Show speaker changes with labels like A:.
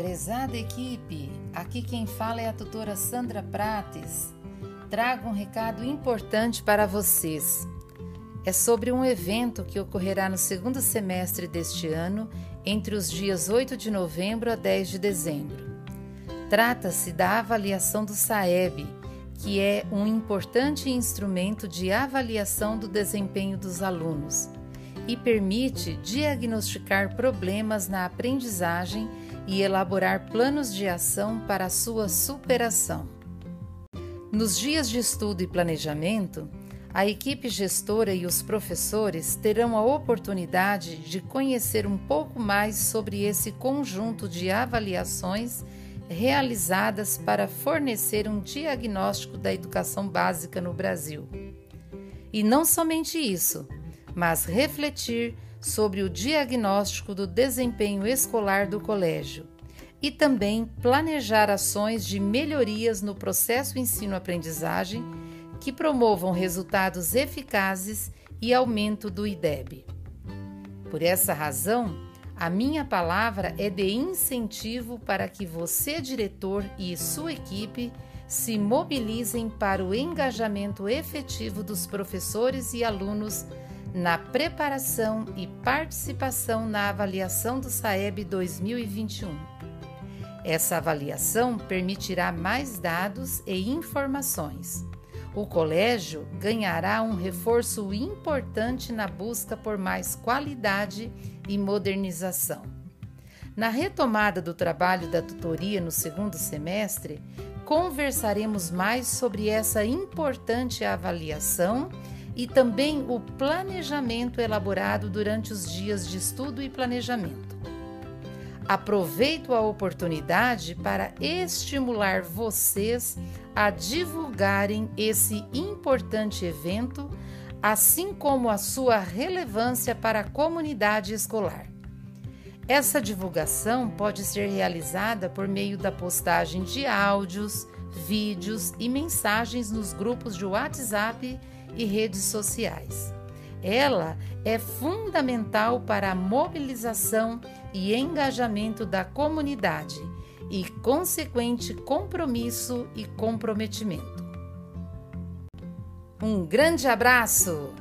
A: Prezada equipe, aqui quem fala é a tutora Sandra Prates. Trago um recado importante para vocês. É sobre um evento que ocorrerá no segundo semestre deste ano, entre os dias 8 de novembro a 10 de dezembro. Trata-se da avaliação do SAEB, que é um importante instrumento de avaliação do desempenho dos alunos e permite diagnosticar problemas na aprendizagem e elaborar planos de ação para sua superação. Nos dias de estudo e planejamento, a equipe gestora e os professores terão a oportunidade de conhecer um pouco mais sobre esse conjunto de avaliações realizadas para fornecer um diagnóstico da educação básica no Brasil. E não somente isso, mas refletir sobre o diagnóstico do desempenho escolar do colégio e também planejar ações de melhorias no processo ensino-aprendizagem que promovam resultados eficazes e aumento do IDEB. Por essa razão, a minha palavra é de incentivo para que você, diretor e sua equipe, se mobilizem para o engajamento efetivo dos professores e alunos na preparação e participação na avaliação do SAEB 2021. Essa avaliação permitirá mais dados e informações. O colégio ganhará um reforço importante na busca por mais qualidade e modernização. Na retomada do trabalho da tutoria no segundo semestre, conversaremos mais sobre essa importante avaliação e também o planejamento elaborado durante os dias de estudo e planejamento. Aproveito a oportunidade para estimular vocês a divulgarem esse importante evento, assim como a sua relevância para a comunidade escolar. Essa divulgação pode ser realizada por meio da postagem de áudios, vídeos e mensagens nos grupos de WhatsApp e redes sociais. Ela é fundamental para a mobilização e engajamento da comunidade e consequente compromisso e comprometimento. Um grande abraço!